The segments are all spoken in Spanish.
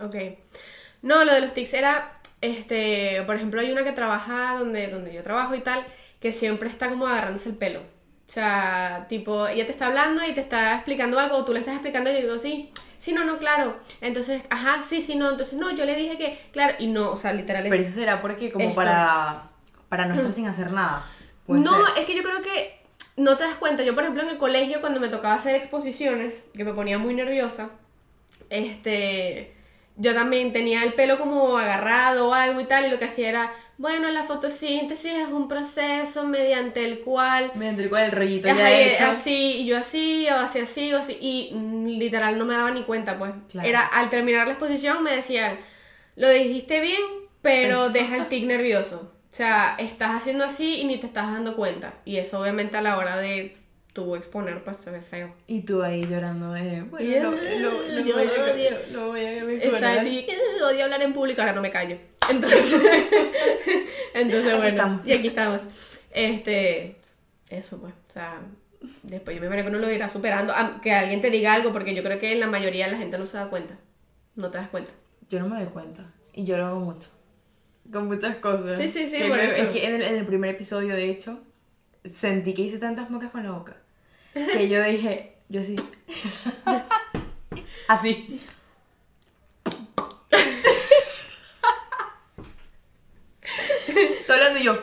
Ok. No, lo de los tics era, este, por ejemplo, hay una que trabaja donde, donde yo trabajo y tal, que siempre está como agarrándose el pelo. O sea, tipo, ella te está hablando y te está explicando algo, o tú le estás explicando y yo digo, sí, sí, no, no, claro. Entonces, ajá, sí, sí, no. Entonces, no, yo le dije que, claro, y no, o sea, literal. Pero eso será porque como Esto. para, para no estar sin hacer nada. No, ser. es que yo creo que no te das cuenta. Yo, por ejemplo, en el colegio, cuando me tocaba hacer exposiciones, que me ponía muy nerviosa, este, yo también tenía el pelo como agarrado o algo y tal, y lo que hacía era, bueno, la fotosíntesis es un proceso mediante el cual Mediante el cual el rollito ya hecho. así, y yo así, o así, así, o así, y literal no me daba ni cuenta, pues. Claro. Era, al terminar la exposición me decían, lo dijiste bien, pero deja el tic nervioso. O sea, estás haciendo así y ni te estás dando cuenta. Y eso obviamente a la hora de tú exponer, pues se ve feo. Y tú ahí llorando de, bueno, lo, lo, lo yo voy a, odio. lo, lo voy a mejorar. Exacto, y que "Uh, odio hablar en público, ahora no me callo. Entonces, entonces Aquí bueno, estamos. y aquí estamos. Este, eso pues, o sea, después yo me imagino que uno lo irá superando, a- que alguien te diga algo, porque yo creo que la mayoría de la gente no se da cuenta, no te das cuenta. Yo no me doy cuenta. Y yo lo hago mucho. Con muchas cosas. Sí, sí, sí, Que por no- eso. Es que en el, en el primer episodio, de hecho, sentí que hice tantas mocas con la boca. Que yo dije, yo así. así. Estoy hablando y yo.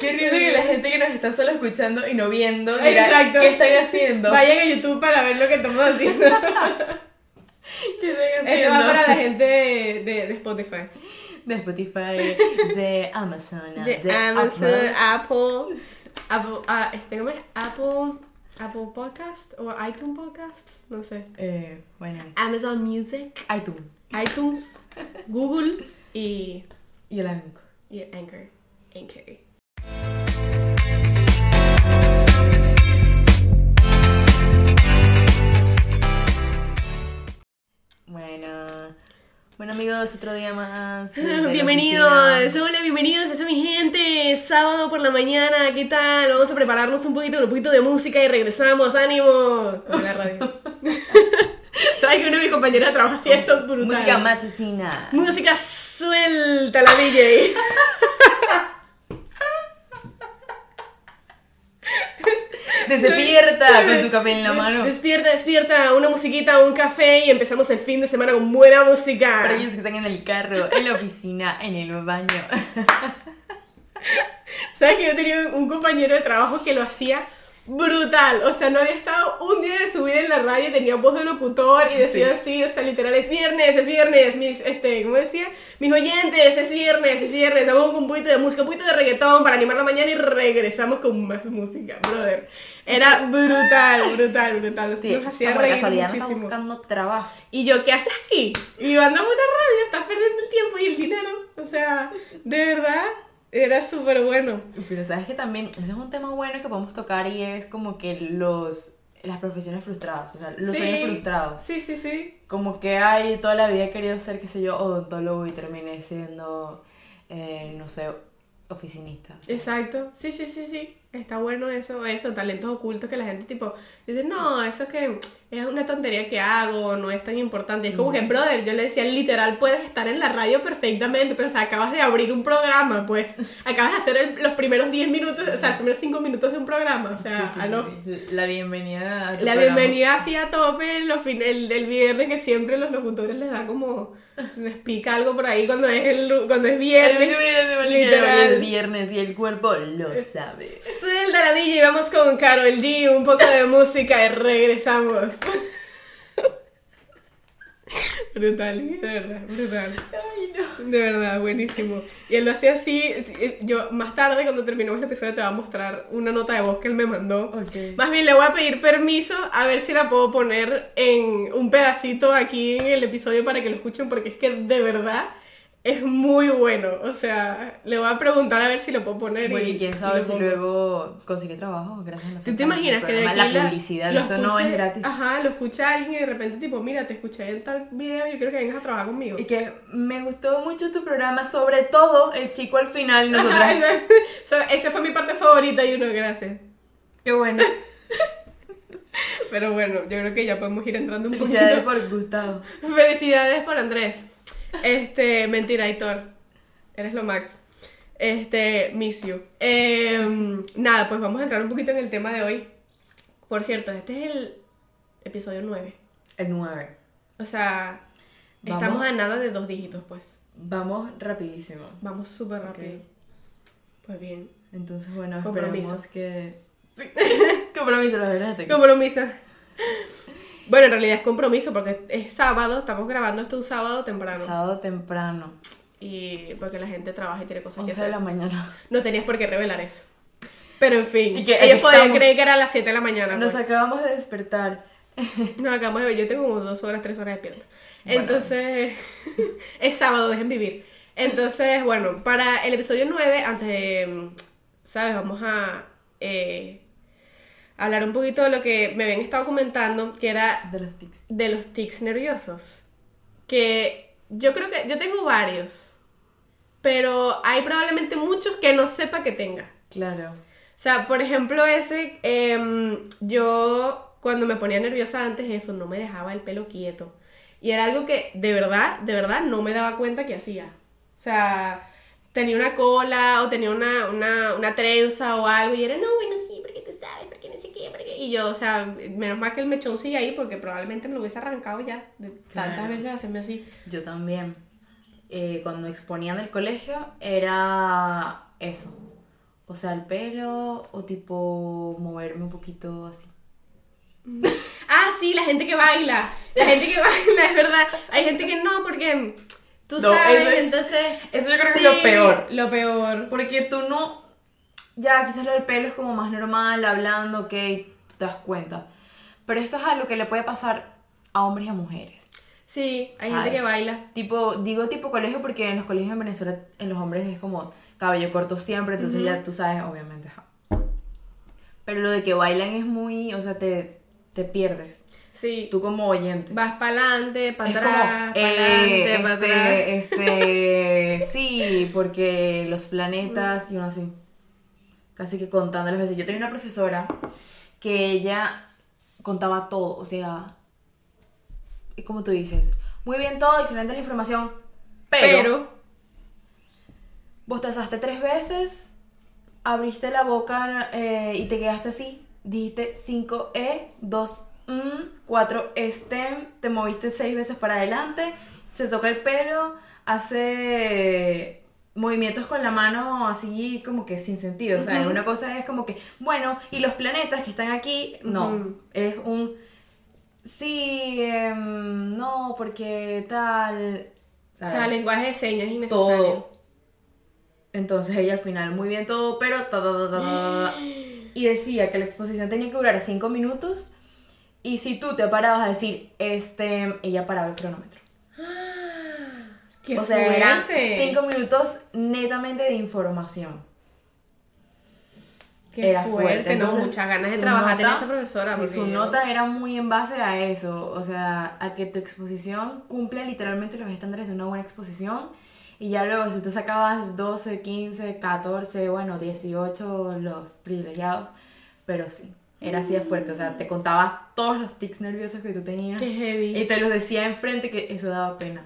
Qué risa que la gente que nos está solo escuchando y no viendo, dirá, Exacto. ¿qué están haciendo? Vayan a YouTube para ver lo que estamos haciendo. ¿Qué están haciendo? Esto va para la gente de, de- de Spotify. de Spotify, de Amazon, De, Amazon, Apple, Apple, ah, este, ¿cómo es? Apple, Apple Podcast o iTunes Podcast, no sé. Eh, bueno, Amazon Music, iTunes iTunes, Google y, y el Anchor. y Anchor. Anchor. Bueno amigos, otro día más. Bienvenidos, hola, bienvenidos, eso mi gente, sábado por la mañana, ¿qué tal? Vamos a prepararnos un poquito, un poquito de música y regresamos, ánimo. Con la radio. ¿Sabes que uno de mis compañeros de trabajo hacía eso brutal? Música matutina. Música suelta la DJ. Despierta con tu café en la mano. Despierta, despierta, una musiquita, un café y empezamos el fin de semana con buena música. Para aquellos que están en el carro, en la oficina, en el baño. ¿Sabes que yo tenía un compañero de trabajo que lo hacía brutal? O sea, no había estado un día de su vida en la radio y tenía voz de locutor y decía así, o sea, literal, es viernes, es viernes, mis, este, ¿cómo decía? Mis oyentes, es viernes, es viernes, vamos con un poquito de música, un poquito de reggaetón para animar la mañana y regresamos con más música, brother. Era brutal, brutal, brutal. Sí, Nos hacía por reír casualidad no está muchísimo. buscando trabajo. Y yo, ¿qué haces aquí? Y mandamos una radio, estás perdiendo el tiempo y el dinero. O sea, de verdad, era súper bueno. Pero sabes que también, ese es un tema bueno que podemos tocar y es como que los las profesiones frustradas, o sea, los Sí. sueños frustrados. Sí, sí, sí. Como que hay toda la vida he querido ser, qué sé yo, odontólogo y terminé siendo, eh, no sé, oficinista. o sea. Exacto. Sí, sí, sí, sí. Está bueno eso, eso, talentos ocultos que la gente tipo dice, no, eso es que es una tontería que hago, no es tan importante. Y es como que, brother, yo le decía, literal, puedes estar en la radio perfectamente, pero o sea, acabas de abrir un programa, pues. Acabas de hacer el- los primeros 10 minutos, o sea, los primeros 5 minutos de un programa, o sea, Sí, sí, aló. sí. La bienvenida a tu La programa. bienvenida así a tope los fin- el del viernes que siempre los locutores les da como les pica algo por ahí cuando es el cuando es El viernes. viernes, literal. el viernes y el cuerpo lo sabe. Suelta la DJ, vamos con Carol G, un poco de música y regresamos. Brutal, de verdad, brutal. De verdad, buenísimo. Y él lo hacía así. Yo más tarde, cuando terminemos el episodio, te voy a mostrar una nota de voz que él me mandó. Más bien le voy a pedir permiso a ver si la puedo poner en un pedacito aquí en el episodio para que lo escuchen, porque es que de verdad es muy bueno. O sea, le voy a preguntar a ver si lo puedo poner. Bueno, y quién sabe si pongo. luego consigue trabajo gracias a nosotros. ¿Tú te imaginas que de la aquí la- publicidad, lo esto no es gratis. Ajá, lo escucha alguien y de repente tipo, mira, te escuché en tal video, yo quiero que vengas a trabajar conmigo. Y que me gustó mucho tu programa, sobre todo el chico al final, Ajá, nosotros. esa, so- esa fue mi parte favorita y uno, gracias. Qué bueno. Pero bueno, yo creo que ya podemos ir entrando un Felicidades poquito. por Gustavo. Felicidades por Andrés. Este, mentira, Aitor. Eres lo max. Este, miss you. Em, nada, pues vamos a entrar un poquito en el tema de hoy. Por cierto, este es el episodio 9. El 9. O sea, Vamos. estamos a nada de dos dígitos, pues. Vamos rapidísimo. Vamos súper rápido. Pues bien. Entonces, bueno, Compromiso. esperemos que... Compromiso, la verdad. te- Compromiso. Bueno, en realidad es compromiso porque es sábado, estamos grabando esto un sábado temprano. Sábado temprano, Y porque la gente trabaja y tiene cosas que 11 de hacer. la mañana. No tenías por qué revelar eso. Pero en fin, Y que ellos aquí podían estamos. creer que era a las 7 de la mañana. Nos pues. acabamos de despertar. Nos acabamos de ver, yo tengo como dos horas, tres horas. Bueno. Entonces, es sábado, dejen vivir. Entonces, bueno, para el episodio 9, antes de, mm, ¿sabes? Vamos a eh, hablar un poquito de lo que me habían estado comentando, que era De los tics. de los tics nerviosos. Que yo creo que yo tengo varios, pero hay probablemente muchos que no sepa que tenga. Claro. O sea, por ejemplo, ese, em, yo cuando me ponía nerviosa antes eso, no me dejaba el pelo quieto. Y era algo que de verdad, de verdad no me daba cuenta que hacía. O sea, tenía una cola o tenía una, una, una trenza o algo y era, no, bueno, sí, porque tú sabes, porque no sé qué, porque... Y yo, o sea, menos mal que el mechón sigue ahí porque probablemente me lo hubiese arrancado ya de tantas Claro. veces hacerme así. Yo también. Eh, cuando exponía en el colegio era eso. O sea, el pelo o tipo moverme un poquito así. Ah, sí, la gente que baila. La gente que baila, es verdad. Hay gente que no, porque tú No, sabes, eso es- entonces. eso yo creo que es lo peor. Lo peor. Porque tú no. Ya, quizás lo del pelo es como más normal, hablando, ok, te das cuenta. Pero esto es algo que le puede pasar a hombres y a mujeres. Sí, hay ¿sabes? gente que baila. Tipo, digo tipo colegio porque en los colegios en Venezuela, en los hombres es como cabello corto siempre, entonces ya tú sabes, obviamente. Pero lo de que bailan es muy, o sea, te, te pierdes. Sí. Tú como oyente. Vas para adelante, para atrás, eh, para atrás. este, este, sí, porque los planetas, y uno así, casi que contando las veces. Yo tenía una profesora que ella contaba todo, o sea, como tú dices, muy bien todo, excelente la información, pero, Pero, vos te asaste tres veces, abriste la boca eh, y te quedaste así, dijiste 5E, 2 M, 4 STEM, te moviste seis veces para adelante, se toca el pelo, hace movimientos con la mano así como que sin sentido, o sea, una cosa es como que, bueno, y los planetas que están aquí, no, es un, sí, em, no, porque tal, o sea, lenguaje de señas innecesario. todo. Entonces ella al final, muy bien todo, pero ta, ta, ta, ta, ta, ta. Y decía que la exposición tenía que durar 5 minutos. Y si tú te parabas a decir, este, ella paraba el cronómetro. ¡Qué o sea, eran fuerte! 5 minutos netamente de información. ¡Qué era fuerte! fuerte. no, Entonces, muchas ganas de trabajar nota- esa profesora. Sí, su yo- nota era muy en base a eso, o sea, a que tu exposición cumple literalmente los estándares de una buena exposición y ya luego si te sacabas 12, 15, 14, bueno, 18 los privilegiados, pero sí, era así de fuerte, o sea, te contaba todos los tics nerviosos que tú tenías ¡Qué heavy! y te los decía enfrente que eso daba pena.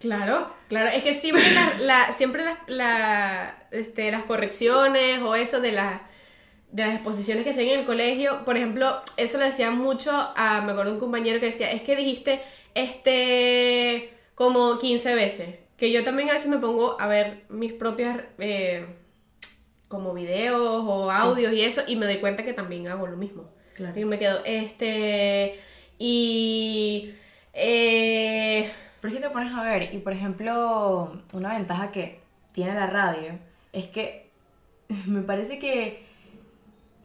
Claro, claro, es que siempre, la, la- siempre la, la- este, las correcciones o eso de, la- de las exposiciones que se hacen en el colegio, por ejemplo, eso le decía mucho a, me acuerdo de un compañero que decía, es que dijiste este como 15 veces, que yo también a veces me pongo a ver mis propias eh, como videos o audios y eso y me doy cuenta que también hago lo mismo. Claro. Y me quedo, este, y... Eh, Pero es que te pones a ver, y por ejemplo, una ventaja que tiene la radio es que me parece que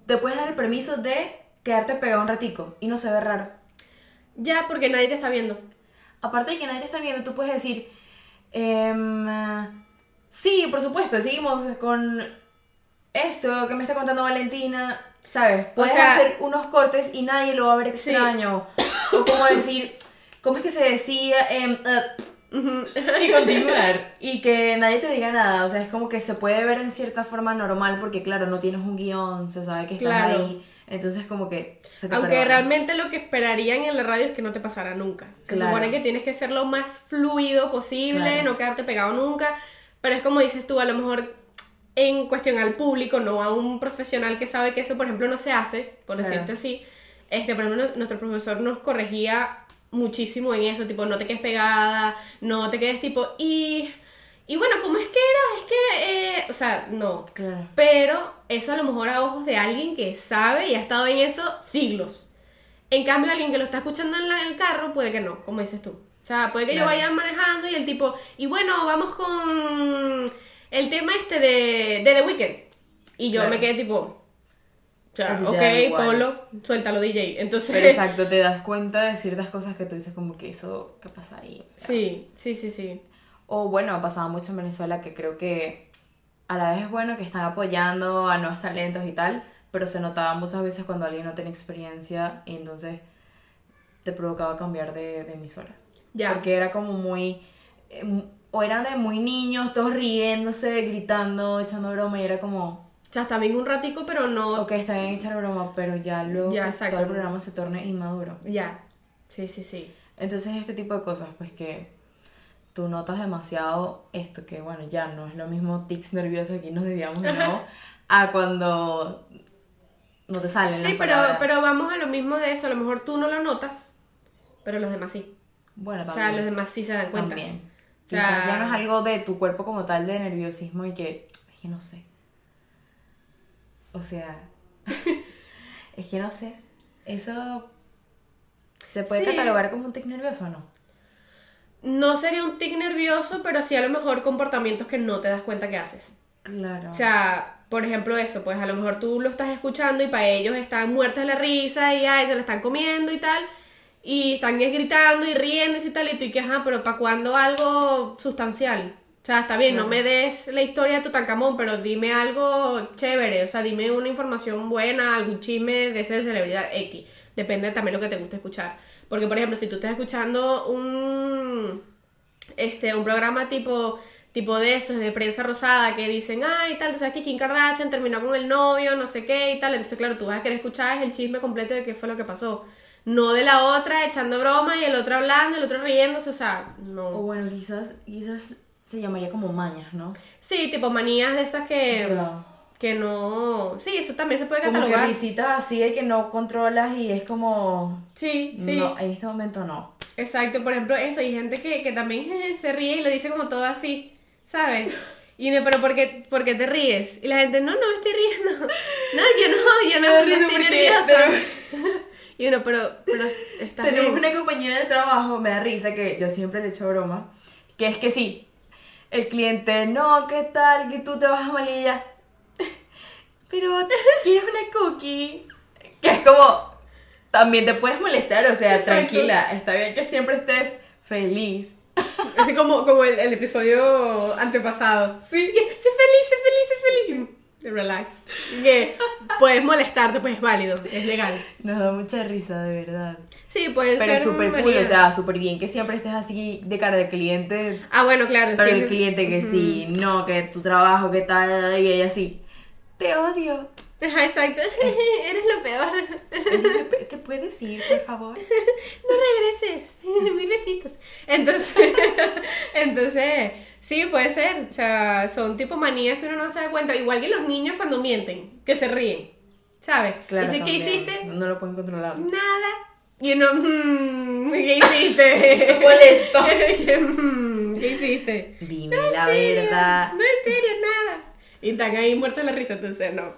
te puedes dar el permiso de quedarte pegado un ratico y no se ve raro. Ya, porque nadie te está viendo. Aparte de que nadie te está viendo, tú puedes decir, Em, sí, por supuesto, seguimos con esto que me está contando Valentina. ¿Sabes? Puedes sea- hacer unos cortes y nadie lo va a ver extraño. O como decir, ¿cómo es que se decía? Eh, y continuar. Y que nadie te diga nada. O sea, es como que se puede ver en cierta forma normal porque, claro, no tienes un guion, se sabe que estás Claro. ahí. Entonces, como que se te Aunque perdona. realmente lo que esperarían en la radio es que no te pasara nunca. Se Claro. supone que tienes que ser lo más fluido posible, Claro. no quedarte pegado nunca. Pero es como dices tú, a lo mejor en cuestión al público, no a un profesional que sabe que eso, por ejemplo, no se hace, por Claro. decirte así. Este, por ejemplo, nuestro profesor nos corregía muchísimo en eso, tipo, no te quedes pegada, no te quedes tipo, y, y bueno, ¿cómo es que era? Es que, eh, o sea, no, Claro. pero eso a lo mejor a ojos de alguien que sabe y ha estado en eso siglos. En cambio, alguien que lo está escuchando en, la- en el carro, puede que no, como dices tú. O sea, puede que yo vaya manejando y el tipo, y bueno, vamos con el tema este de, de The Weeknd. Y yo Claro. me quedé tipo, o sea, da ok, ponlo, suéltalo DJ. Entonces, Pero exacto, te das cuenta de ciertas cosas que tú dices como que eso, ¿qué pasa ahí? sí, sí, sí, sí. O bueno, ha pasado mucho en Venezuela que creo que a la vez es bueno que están apoyando a nuevos talentos y tal, pero se notaba muchas veces cuando alguien no tiene experiencia y entonces te provocaba cambiar de, de emisora. Ya. Porque era como muy... eh, o eran de muy niños, todos riéndose, gritando, echando broma y era como... Sea, está bien un ratico, pero no... Ok, está bien echar broma, pero ya luego Ya, que todo el programa se torne inmaduro. Ya. Sí, sí, sí. Entonces este tipo de cosas, pues que tú notas demasiado esto, que bueno, ya no es lo mismo tics nerviosos, aquí nos desviamos de nuevo, a cuando no te salen las Sí, pero, palabras. pero vamos a lo mismo de eso. A lo mejor tú no lo notas, pero los demás sí. Bueno, O sea, también. los demás sí se dan cuenta. También. Sí, o sea, ya no es algo de tu cuerpo como tal de nerviosismo y que, es que no sé. O sea, es que no sé. Eso se puede Sí. catalogar como un tic nervioso o no. No sería un tic nervioso, pero sí a lo mejor comportamientos que no te das cuenta que haces. Claro. O sea, por ejemplo eso, pues a lo mejor tú lo estás escuchando y para ellos están muertos de la risa y ay, se la están comiendo y tal. Y están es gritando y riendo y tal. Y tú y que, ajá, pero ¿para cuándo algo sustancial? O sea, está bien, no me des la historia de Tutankamón, pero dime algo chévere. O sea, dime una información buena, algún chisme de esa celebridad X. Depende también lo que te guste escuchar. Porque, por ejemplo, si tú estás escuchando un este, un programa tipo, tipo de esos, de prensa rosada, que dicen, ay, tal, tú sabes que Kim Kardashian terminó con el novio, no sé qué y tal. Entonces, claro, tú vas a querer escuchar el chisme completo de qué fue lo que pasó. No de la otra echando broma y el otro hablando, el otro riéndose, o sea, O no. bueno, quizás, quizás se llamaría como mañas, ¿no? Sí, tipo manías de esas que, Claro. que no. Sí, eso también se puede Como que catalogar. risitas así de que no controlas y es como... Sí, sí. No, en este momento no. Exacto, por ejemplo, eso, hay gente que, que también se ríe y lo dice como todo así, ¿sabes? Y uno, pero ¿por qué, por qué te ríes? Y la gente, no, no me estoy riendo. No, yo no, yo no, no risa estoy nerviosa. Y uno, pero, pero está Tenemos bien. una compañera de trabajo, me da risa, que yo siempre le echo broma, que es que sí, el cliente, no, ¿qué tal? Que tú trabajas mal y ella, pero ¿quieres una cookie? Que es como, también te puedes molestar, o sea, Exacto. tranquila, está bien que siempre estés feliz. como, como el, el episodio antepasado. Sí, sé feliz, sé feliz, sé feliz. Relax. Que puedes molestarte, pues es válido, es legal. Nos da mucha risa, de verdad. Sí, puede Pero ser. es súper cool, o sea, súper bien que siempre estés así de cara del cliente, Ah, bueno, claro, pero sí. el cliente que sí, no, que tu trabajo, que tal, y ella sí, te odio. Ajá, exacto. Eres lo peor. ¿Te puedes ir, por favor? no regreses, mil besitos. Entonces, entonces, sí, puede ser. O sea, son tipo manías que uno no se da cuenta. Igual que los niños cuando mienten, que se ríen. ¿Sabes? Claro, Dicen, ¿qué hiciste? No lo pueden controlar. Nada. Y uno, "Mm, ¿qué hiciste? Molesto. ¿Qué, mm, ¿Qué hiciste? Dime la verdad. No, en serio, nada. Y están ahí muertos la risa, entonces no,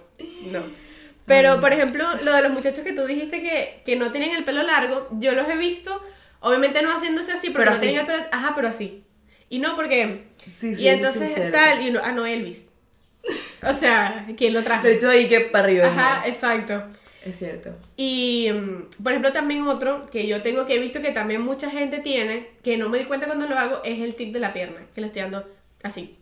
no. Pero, por ejemplo, lo de los muchachos que tú dijiste que, que no tienen el pelo largo, yo los he visto, obviamente no haciéndose así, pero, Pero no así. tienen el pelo, ajá, pero así. Y no, porque, Sí, sí, y entonces sí, cierto. tal, y uno, ah, no, Elvis. O sea, ¿quién lo trajo? Lo he hecho ahí que para arriba. Ajá, exacto. Es cierto. Y, mm, por ejemplo, también otro que yo tengo que he visto que también mucha gente tiene, que no me di cuenta cuando lo hago, es el tic de la pierna, que lo estoy dando así,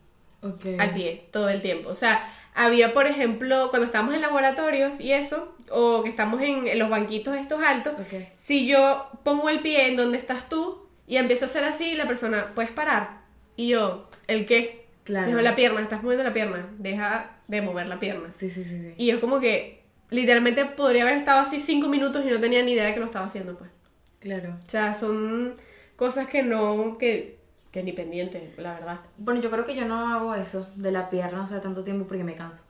Ok. al pie, todo el tiempo. O sea, había, por ejemplo, cuando estamos en laboratorios y eso, o que estamos en, en los banquitos estos altos, Ok. si yo pongo el pie en donde estás tú y empiezo a hacer así, la persona, ¿puedes parar? Y yo, ¿el qué? Claro. Dijo, la pierna, estás moviendo la pierna, deja de mover la pierna. Sí, sí, sí, sí. Y yo como que literalmente podría haber estado así cinco minutos y no tenía ni idea de que lo estaba haciendo, pues. Claro. O sea, son cosas que no, que, que ni pendiente, la verdad. Bueno, yo creo que yo no hago eso de la pierna, o sea, tanto tiempo porque me canso.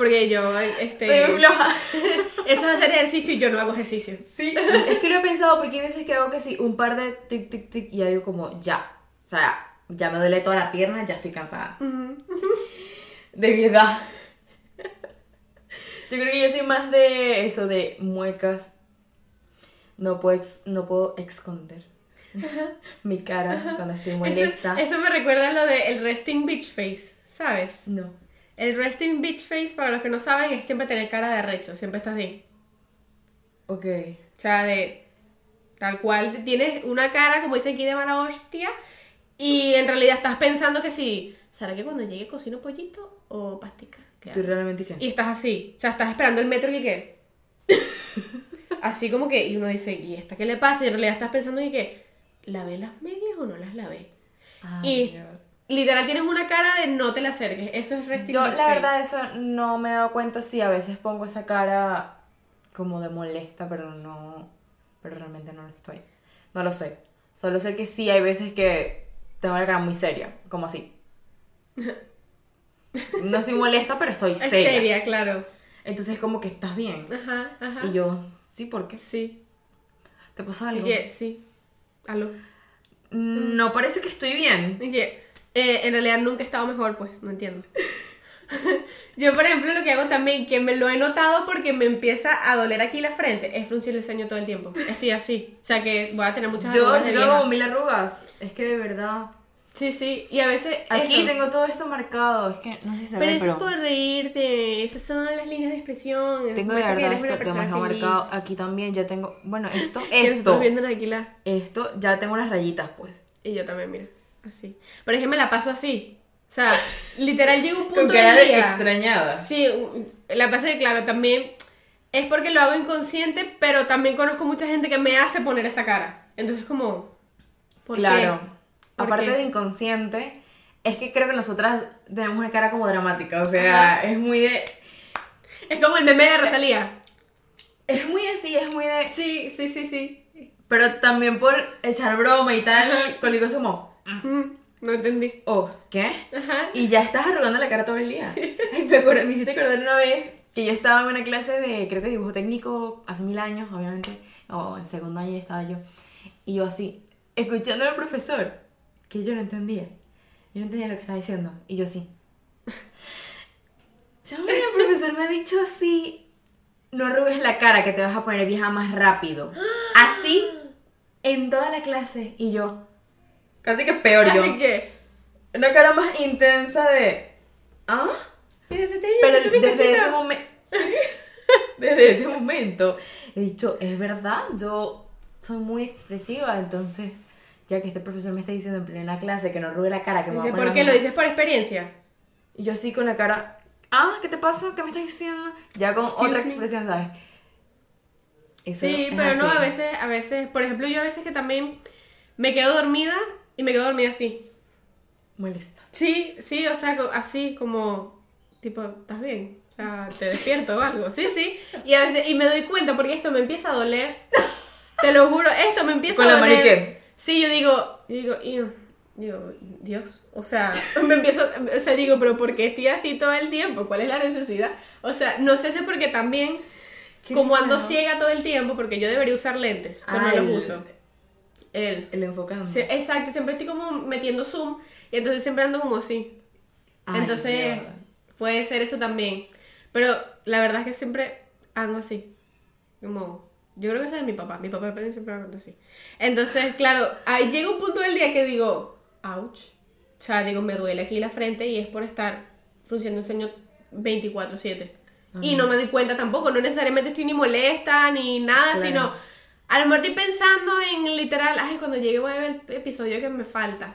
Porque yo, este... Soy floja. Eso es hacer ejercicio y yo no hago ejercicio. Sí. es que lo he pensado porque hay veces que hago que sí, un par de tic, tic, tic y ya digo como, ya. O sea, ya me duele toda la pierna, ya estoy cansada. De verdad. Yo creo que yo soy más de eso, de muecas. No puedo, ex- no puedo esconder mi cara cuando estoy Eso, molesta. eso me recuerda a lo de el resting beach face, ¿sabes? No. El resting beach face, para los que no saben, es siempre tener cara de arrecho, siempre estás así. Ok. O sea, de tal cual tienes una cara, como dicen aquí, de mala hostia, y en realidad estás pensando que sí, ¿será que cuando llegue cocino pollito o pastica? ¿Qué ¿Tú realmente qué? Y estás así, o sea, estás esperando el metro y qué. así como que, y uno dice, ¿y esta qué le pasa? Y en realidad estás pensando y que, ¿lavé las medias o no las lavé? Y Dios. Literal tienes una cara de no te la acerques, eso es resting Yo, la face. verdad, eso no me he dado cuenta si a veces pongo esa cara como de molesta, pero no. Pero realmente no lo estoy. No lo sé. Solo sé que sí hay veces que tengo la cara muy seria, como así. No estoy molesta, pero estoy Es seria. seria, claro. Entonces, como que estás bien. Ajá, ajá. Y yo, sí, ¿por qué? Sí. ¿Te pasó algo? que, sí. Aló. Mm, No parece que estoy bien. Y que eh, en realidad nunca he estado mejor, pues, no entiendo. Yo, por ejemplo, lo que hago también, que me lo he notado porque me empieza a doler aquí la frente, es fruncir el ceño todo el tiempo. Estoy así. O sea que voy a tener muchas Yo, arrugas yo tengo como mil arrugas. Es que de verdad. Sí, sí. Y a veces. Aquí eso. tengo todo esto marcado. Es que no sé si se Pero ve, eso pero es por reírte. Esas son las líneas de expresión. Tengo de verdad esto demasiado marcado. Aquí también ya tengo. Bueno, esto, esto. viendo aquí la- Esto ya tengo unas rayitas, pues. Y yo también, mira. Así. Pero es que me la paso así. O sea, literal llega un punto Con cara del de extrañada. Sí, la pasa que claro, también es porque lo hago inconsciente, pero también conozco mucha gente que me hace poner esa cara. Entonces como ¿por qué? Claro. ¿Por Aparte qué? de inconsciente, es que creo que nosotras tenemos una cara como dramática. O sea, es muy de. Es como el meme de Rosalía. Es muy así, es muy de. Sí, sí, sí, sí. Pero también por echar broma y tal. Con digo como. Mm, no entendí. Oh, ¿qué? Ajá. Y ya estás arrugando la cara todo el día. Ay, me, acuerdo- me hiciste acordar una vez que yo estaba en una clase de, creo que dibujo técnico, hace mil años, obviamente, o en segundo año estaba yo. Y yo así, escuchando al profesor, que yo no entendía. Yo no entendía lo que estaba diciendo. Y yo así. El profesor me ha dicho así, no arrugues la cara que te vas a poner vieja más rápido. Así, en toda la clase. Y yo, casi que peor yo. Así que, Una cara más intensa de. ¿Ah? Pero desde cachita. ese momento. desde ese momento he dicho, es verdad, yo soy muy expresiva, entonces, ya que este profesor me está diciendo en plena clase que no arrugue la cara, que me va a Dice, poner ¿por qué lo mano". dices por experiencia? Y yo así con la cara, ah, ¿qué te pasa? ¿Qué me estás diciendo? Ya con Excuse otra me. expresión, ¿sabes? Eso Sí, pero no, así. a veces, a veces, por ejemplo, yo a veces que también me quedo dormida y me quedo dormida así. Molesta. Sí, sí, o sea, así como, tipo, ¿estás bien? O sea, te despierto o algo. Sí, sí. Y a veces, y me doy cuenta porque esto me empieza a doler. Te lo juro, esto me empieza ¿Con a la doler. maniqué? Sí, yo digo, yo digo, "Iu", digo, Dios, o sea, me empiezo, o sea, digo, pero ¿por qué estoy así todo el tiempo? ¿Cuál es la necesidad? O sea, no sé si es porque también, como ando ciega todo el tiempo, porque yo debería usar lentes, pero Ah, no los uso. El, El enfocando. Sí, exacto, siempre estoy como metiendo zoom y entonces siempre ando como así. Ay, entonces puede ser eso también. Pero la verdad es que siempre ando así. Como, yo creo que eso es mi papá. Mi papá siempre anda así. Entonces, claro, ahí llega un punto del día que digo, ouch. O sea, digo, me duele aquí la frente y es por estar frunciendo un ceño 24-7. Y no me doy cuenta tampoco, no necesariamente estoy ni molesta ni nada, Claro. sino a lo mejor estoy pensando en literal, ay, cuando llegue voy a ver el episodio que me falta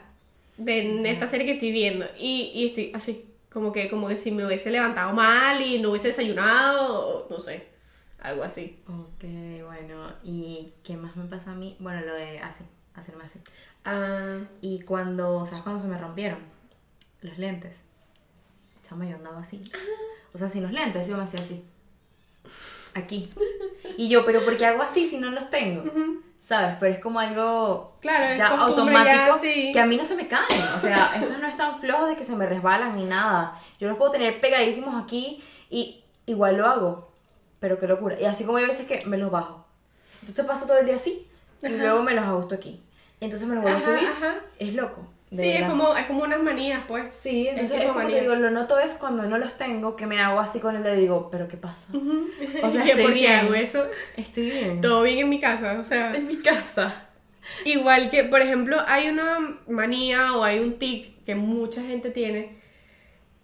de esta serie que estoy viendo. Y, y estoy así, como que, como que si me hubiese levantado mal y no hubiese desayunado, o no sé, algo así. Ok, bueno, ¿y qué más me pasa a mí? Bueno, lo de así, hacerme así. Ah, Y cuando, ¿sabes cuando se me rompieron? Los lentes. Chama, yo andaba así. O sea, sin los lentes yo me hacía así. Aquí. Y yo, pero ¿por qué hago así si no los tengo? ¿Sabes? Pero es como algo Claro, ya automático ya, sí. que a mí no se me caen. O sea, estos no están flojos de que se me resbalan ni nada. Yo los puedo tener pegadísimos aquí y igual lo hago. Pero qué locura. Y así como hay veces que me los bajo. Entonces paso todo el día así y Ajá. luego me los ajusto aquí. Entonces me los vuelvo Ajá, a subir. ajá. Es loco. De sí, es como, es como unas manías, pues. Sí, entonces Es tipo como te digo, lo noto es cuando no los tengo, que me hago así con el dedo y digo, ¿pero qué pasa? O sea, ¿Y estoy por qué hago eso? Estoy bien. Todo bien en mi casa, o sea. en mi casa. Igual que, por ejemplo, hay una manía o hay un tic que mucha gente tiene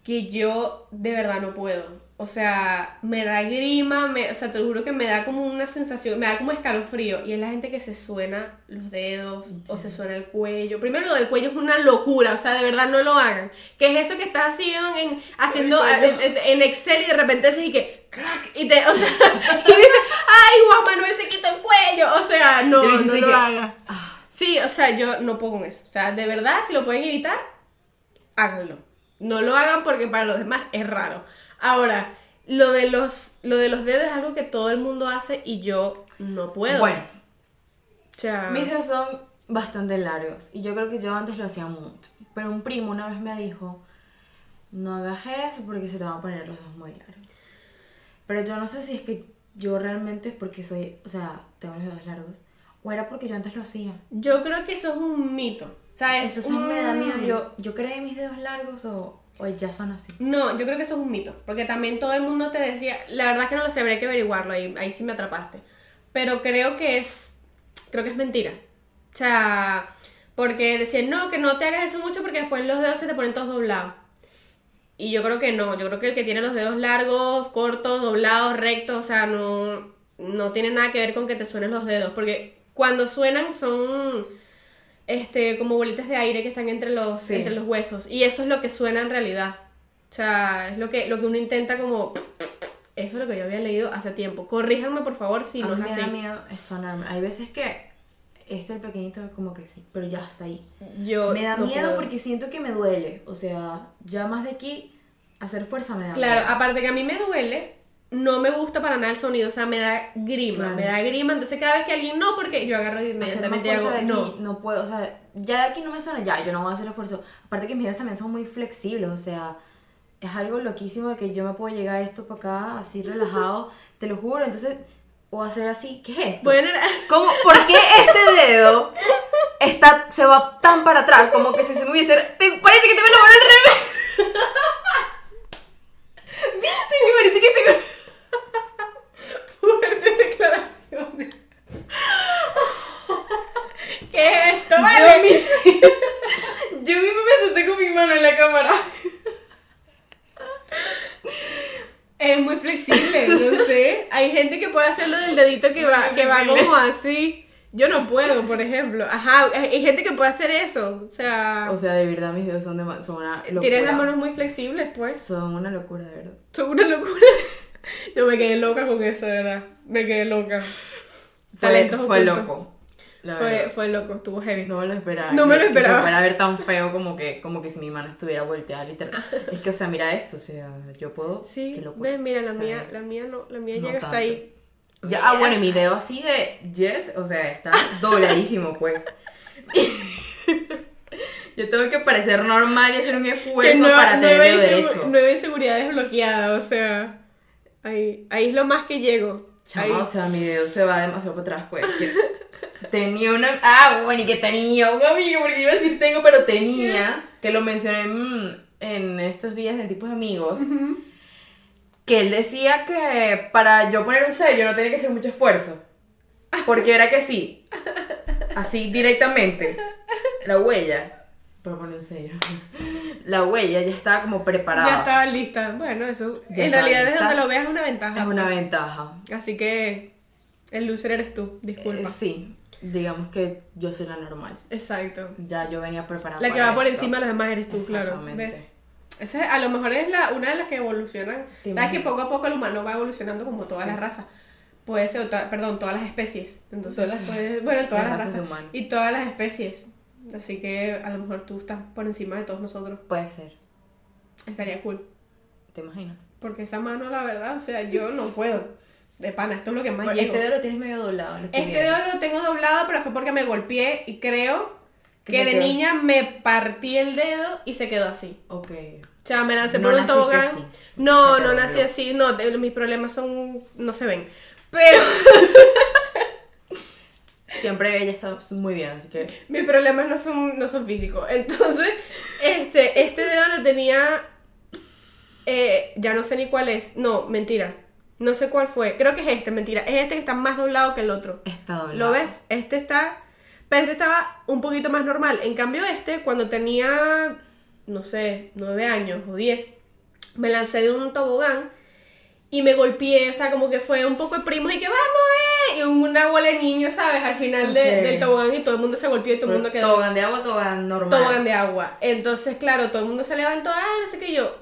que yo de verdad no puedo. O sea, me da grima, me, o sea, te lo juro que me da como una sensación, me da como escalofrío. Y es la gente que se suena los dedos o se suena el cuello. Primero lo del cuello es una locura, o sea, de verdad no lo hagan. Que es eso que estás haciendo en, haciendo en, Excel y de repente haces y que... clac, Y te, o sea, y dices, ay, Juan Manuel se quita el cuello. O sea, no, no lo que- hagas. Sí, o sea, yo no puedo con eso. O sea, de verdad, si lo pueden evitar, háganlo. No lo hagan porque para los demás es raro. Ahora, lo de los, lo de los dedos es algo que todo el mundo hace y yo no puedo. Bueno, o sea, mis dedos son bastante largos y yo creo que yo antes lo hacía mucho. Pero un primo una vez me dijo, no hagas eso porque se te van a poner los dedos muy largos. Pero yo no sé si es que yo realmente es porque soy, o sea, tengo los dedos largos. O era porque yo antes lo hacía. yo creo que eso es un mito. O sea, es Eso sí me da un- miedo. Yo, yo creé mis dedos largos o, o ya son así. No, yo creo que eso es un mito, porque también todo el mundo te decía, la verdad es que no lo sé, habría que averiguarlo, ahí, ahí sí me atrapaste, pero creo que es, creo que es mentira, o sea, porque decían, no, que no te hagas eso mucho porque después los dedos se te ponen todos doblados, y yo creo que no, yo creo que el que tiene los dedos largos, cortos, doblados, rectos, o sea, no, no tiene nada que ver con que te suenen los dedos, porque cuando suenan son este como bolitas de aire que están entre los Sí. entre los huesos y eso es lo que suena en realidad. O sea, es lo que lo que uno intenta como eso es lo que yo había leído hace tiempo. Corríjanme por favor si a no es me da así. miedo es sonarme. Hay veces que este el pequeñito como que sí, pero ya está ahí. Yo me da no miedo puedo. porque siento que me duele. O sea, ya más de aquí hacer fuerza me da Claro, miedo. aparte que a mí me duele, no me gusta para nada el sonido, o sea, me da grima, Claro. me da grima, entonces cada vez que alguien no, porque yo agarro inmediatamente hago de no. aquí no puedo, o sea, ya de aquí no me suena, ya, yo no voy a hacer esfuerzo. Aparte que mis dedos también son muy flexibles, o sea, es algo loquísimo de que yo me puedo llegar a esto para acá, así relajado, te lo juro, entonces, o hacer así, ¿qué es esto? Bueno, ¿Cómo? ¿Por qué este dedo está, se va tan para atrás? Como que si se me hubiese... Te, parece que te me lo al revés. ¿Viste? Me parece que te... ¿Qué es esto? Vale. Yo mismo me asusté con mi mano en la cámara. Es muy flexible, no sé. Hay gente que puede hacerlo del dedito que va, que va como así. Yo no puedo, por ejemplo. Ajá, hay gente que puede hacer eso. O sea, O sea, de verdad mis dedos son, de, son una locura. tienes las manos muy flexibles, pues. Son una locura, de verdad. Son una locura. Yo me quedé loca con eso, de verdad. Me quedé loca. Fue, Talentos fue loco. Fue, fue loco, estuvo heavy. No me lo esperaba. No me lo esperaba. Que se fuera a ver tan feo como que, como que si mi mano estuviera volteada, literal. es que, o sea, mira esto, o sea, yo puedo... Sí, ves, mira, la O sea, mía, la mía no, la mía no llega hasta ahí. Ya, ah, bueno, y mi dedo así de yes, o sea, está dobladísimo, pues. Yo tengo que parecer normal y hacer un esfuerzo para tener dedo insegu- derecho. Inseguridad desbloqueada, o sea. Ahí, ahí es lo más que llego. Chama, o sea, mi dedo se va demasiado para atrás, pues. tenía una. Ah, bueno, y que tenía un amigo, porque iba a decir tengo, pero tenía, que lo mencioné mm, en estos días de tipos de amigos, que él decía que para yo poner un sello no tenía que hacer mucho esfuerzo. Porque era que sí, así directamente, la huella, Para poner un sello. La huella ya estaba como preparada. Ya estaba lista. Bueno, eso Ya en realidad desde donde lo veas es una ventaja. Es una pues. ventaja. Así que el loser eres tú, disculpa. Eh, sí, digamos que yo soy la normal. Exacto. Ya yo venía preparada. La que para va por esto. encima de los demás eres tú, claro. ¿Ves? Esa es- a lo mejor es la, una de las que evolucionan. Sabes que poco a poco el humano va evolucionando como todas Sí. las razas. Puede ser, perdón, todas las especies. Entonces, Todas las- puede- bueno, todas las las razas humanos. Y todas las especies. Así que a lo mejor tú estás por encima de todos nosotros. Puede ser. Estaría cool. ¿Te imaginas? Porque esa mano, la verdad, o sea, yo no puedo. De pana, esto es lo que más Bueno, llego. este dedo lo tienes medio doblado. lo Este dedo lo tengo doblado, pero fue porque me golpeé y creo ¿Qué que de quedó? niña me partí el dedo y se quedó así. Ok. O sea, me lancé No por un tobogán. así. No, te no nací así. No, mis problemas son. no se ven. Pero Siempre ella está muy bien, así que. mis problemas no son, no son físicos. Entonces, este, este dedo lo tenía. eh, ya no sé ni cuál es. No, mentira. No sé cuál fue. Creo que es este, mentira. Es este que está más doblado que el otro. Está doblado. ¿Lo ves? Este está. Pero este estaba un poquito más normal. En cambio, este, cuando tenía, no sé, nueve años o diez, me lancé de un tobogán y me golpeé. O sea, como que fue un poco de primos y que vamos, eh. Y una bola de niños, ¿sabes? Al final de- del tobogán y todo el mundo se golpeó y todo el mundo quedó. Tobogán de agua, tobogán normal. Tobogán de agua. Entonces, claro, todo el mundo se levantó, ah, no sé qué, yo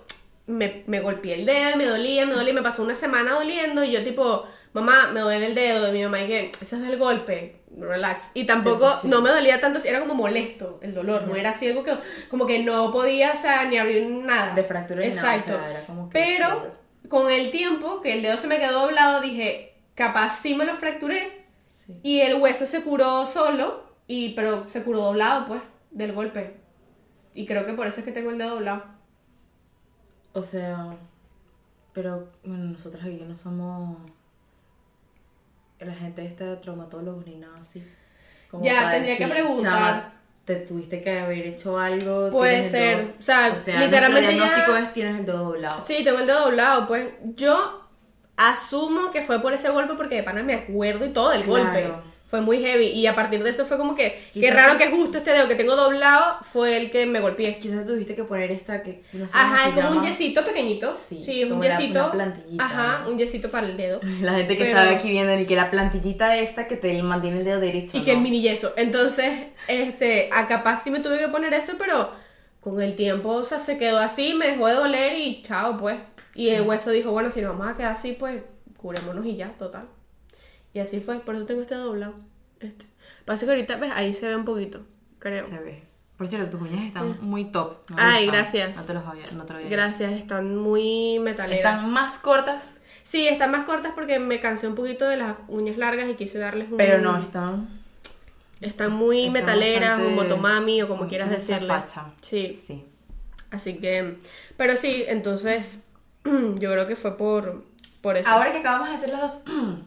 me, me golpeé el dedo, me dolía, me dolía, me pasó una semana doliendo y yo tipo, mamá, me duele el dedo de mi mamá y que, eso es del golpe, relax. Y tampoco, Sí. no me dolía tanto, era como molesto el dolor, no era así algo que, como que no podía, o sea, ni abrir nada. De fractura ni nada, Exacto. o sea, era como que- Pero, con el tiempo, que el dedo se me quedó doblado, dije, capaz sí me lo fracturé Sí. y el hueso se curó solo, y, pero se curó doblado, pues, del golpe. Y creo que por eso es que tengo el dedo doblado. O sea, pero bueno, nosotros aquí no somos la gente esta de traumatólogos ni nada así. Como Ya, tendría que preguntar. "Chama, te tuviste que haber hecho algo. Puede el ser. dedo". O sea, literalmente ya- diagnóstico es tienes el dedo doblado. Sí, tengo el dedo doblado, pues. Yo asumo que fue por ese golpe porque de pana me acuerdo y todo Claro. golpe. Fue muy heavy. Y a partir de eso fue como que, qué raro que justo este dedo que tengo doblado fue el que me golpeé. Quizás tuviste que poner esta que no sé cómo Ajá, es como un yesito pequeñito. Sí, Sí, es un yesito. una plantillita, Ajá, un yesito para el dedo. La gente que Pero- sabe aquí viendo y que la plantillita esta que te mantiene el dedo derecho. Y que el mini yeso. Entonces, este, a capaz sí me tuve que poner eso, pero con el tiempo, o sea, se quedó así, me dejó de doler y chao, pues. Y el hueso dijo, bueno, si nos vamos a quedar así, pues, curémonos y ya, total. Y así fue, por eso tengo este doblado. Este. Pasa que ahorita, ves, ahí se ve un poquito, creo. Se ve. Por cierto, tus uñas están muy top. Ay, gustan. gracias. No te los había, no te lo había Gracias, están muy metaleras. Están más cortas, Sí, están más cortas porque me cansé un poquito de las uñas largas y quise darles un... pero no, están. Están muy están metaleras bastante- motomami o como quieras decirle. facha. Sí, Sí. Así que, pero sí, entonces yo creo que fue por, por eso. Ahora que acabamos de hacer los dos.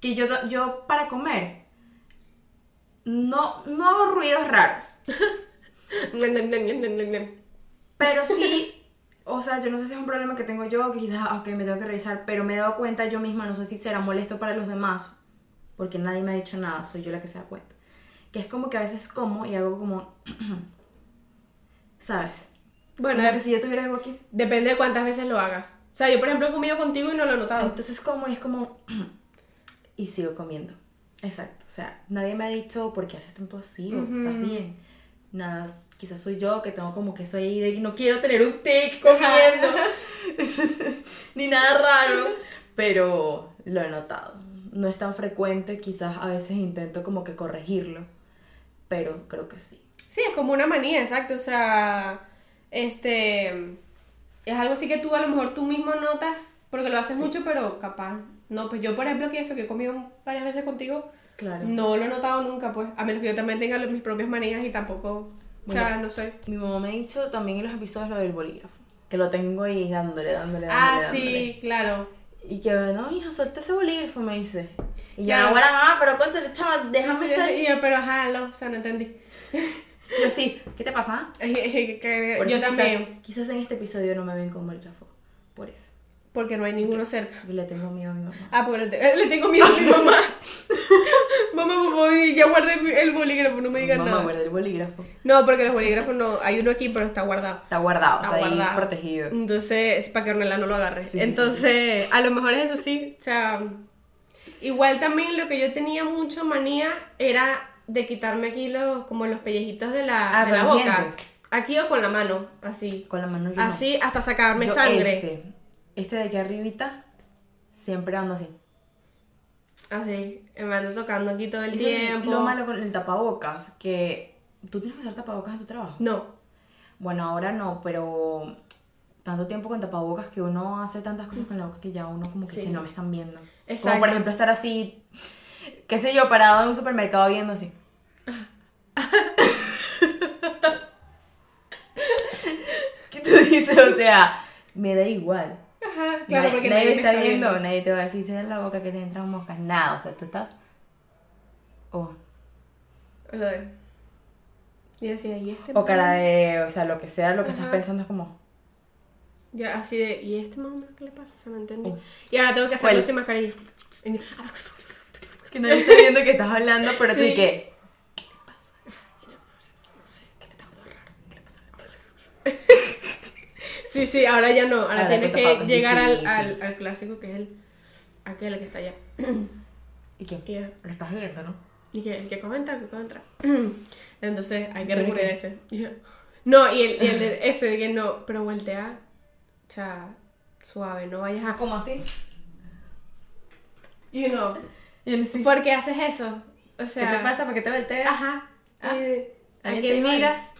que yo, yo para comer. No, no hago ruidos raros. Pero sí, o sea, yo no sé si es un problema que tengo yo, que quizás, ok, me tengo que revisar, pero me he dado cuenta yo misma, no sé si será molesto para los demás, porque nadie me ha dicho nada, soy yo la que se da cuenta. Que es como que a veces como y hago como, ¿sabes? Bueno, Como de- que si yo tuviera algo aquí. depende de cuántas veces lo hagas. O sea, yo por ejemplo he comido contigo y no lo he notado. Entonces como es como, y sigo comiendo. Exacto, o sea, nadie me ha dicho por qué haces tanto así o estás bien. Nada, quizás soy yo que tengo como que eso ahí de no quiero tener un tic comiendo. Ni nada raro, pero lo he notado. No es tan frecuente, quizás a veces intento como que corregirlo, pero creo que sí. Sí, es como una manía, exacto. O sea, este es algo así que tú a lo mejor tú mismo notas porque lo haces mucho, pero capaz. No, pues yo por ejemplo que eso que he comido varias veces contigo, Claro. no lo he notado nunca, pues. A menos que yo también tenga mis propias manías y tampoco. O sea, no sé. Mi mamá me ha dicho también en los episodios lo del bolígrafo, que lo tengo ahí dándole, dándole, dándole. Ah, dándole. sí, claro. Y que, no, hija, suelta ese bolígrafo, me dice. Y yo, Claro. no, bueno, mamá, pero cuéntale, chaval, déjame Sí, ser. y yo, pero ajá, no, o sea, no entendí. Yo sí, ¿qué te pasa? Por yo eso también. Quizás, quizás en este episodio no me ven con bolígrafo. Por eso. Porque no hay ninguno cerca. Y le tengo miedo a mi mamá. Ah, porque le, te- le tengo miedo a mi mamá. mamá, mamá, ya guardé el bolígrafo, no me digan Mamá, nada. guarda el bolígrafo. No, porque los bolígrafos no, hay uno aquí, pero está guardado. Está guardado, Está está, ahí guardado. protegido. Entonces, para que Ornella no lo agarre. Sí, sí, Entonces, a lo mejor es eso sí. O sea, igual también lo que yo tenía mucho manía era de quitarme aquí los, como los pellejitos de la, Ah, de la boca. dientes. Aquí o con la mano, así. Con la mano yo no. Así hasta sacarme Yo sangre. Este, este de aquí arribita, siempre ando así. Así, me ando tocando aquí todo el Eso es tiempo. Lo malo con el tapabocas, que tú tienes que usar tapabocas en tu trabajo. No. Bueno, ahora no, pero tanto tiempo con tapabocas que uno hace tantas cosas con la boca que ya uno como que Sí. si no me están viendo. Exacto. Como por ejemplo estar así, qué sé yo, parado en un supermercado viendo así. ¿Qué tú dices? O sea, me da igual. Ajá, claro, nadie, porque nadie nadie está viendo, nadie te va a decir, "Se en la boca que te entran moscas. Nada, o sea, tú estás... Oh. Lo de- Y decía, ¿y este? O cara de, o sea, lo que sea, lo que estás pensando es como... Ya, así de, ¿y este menos qué le pasa? O sea, no entendí. Oh. Y ahora tengo que hacerlo sin mascarilla. Que nadie está viendo que estás hablando, pero tú Sí. y que... Sí, sí, ahora ya no. Ahora, Ahora tienes que llegar al, al, al clásico que es el. aquel que está allá. ¿Y qué? Y ya. Lo estás viendo, ¿no? Y que el que el que coge entra. Entonces hay que ¿Pero recurrir a qué? ese. No, y el, y el de ese de que no, pero voltea. O sea, suave, no vayas a. ¿Cómo así? You know. Él sí. ¿Por qué haces eso? O ¿Qué sea. te pasa? ¿Por qué te volteas? Ajá. Ah, y- ¿A qué miras?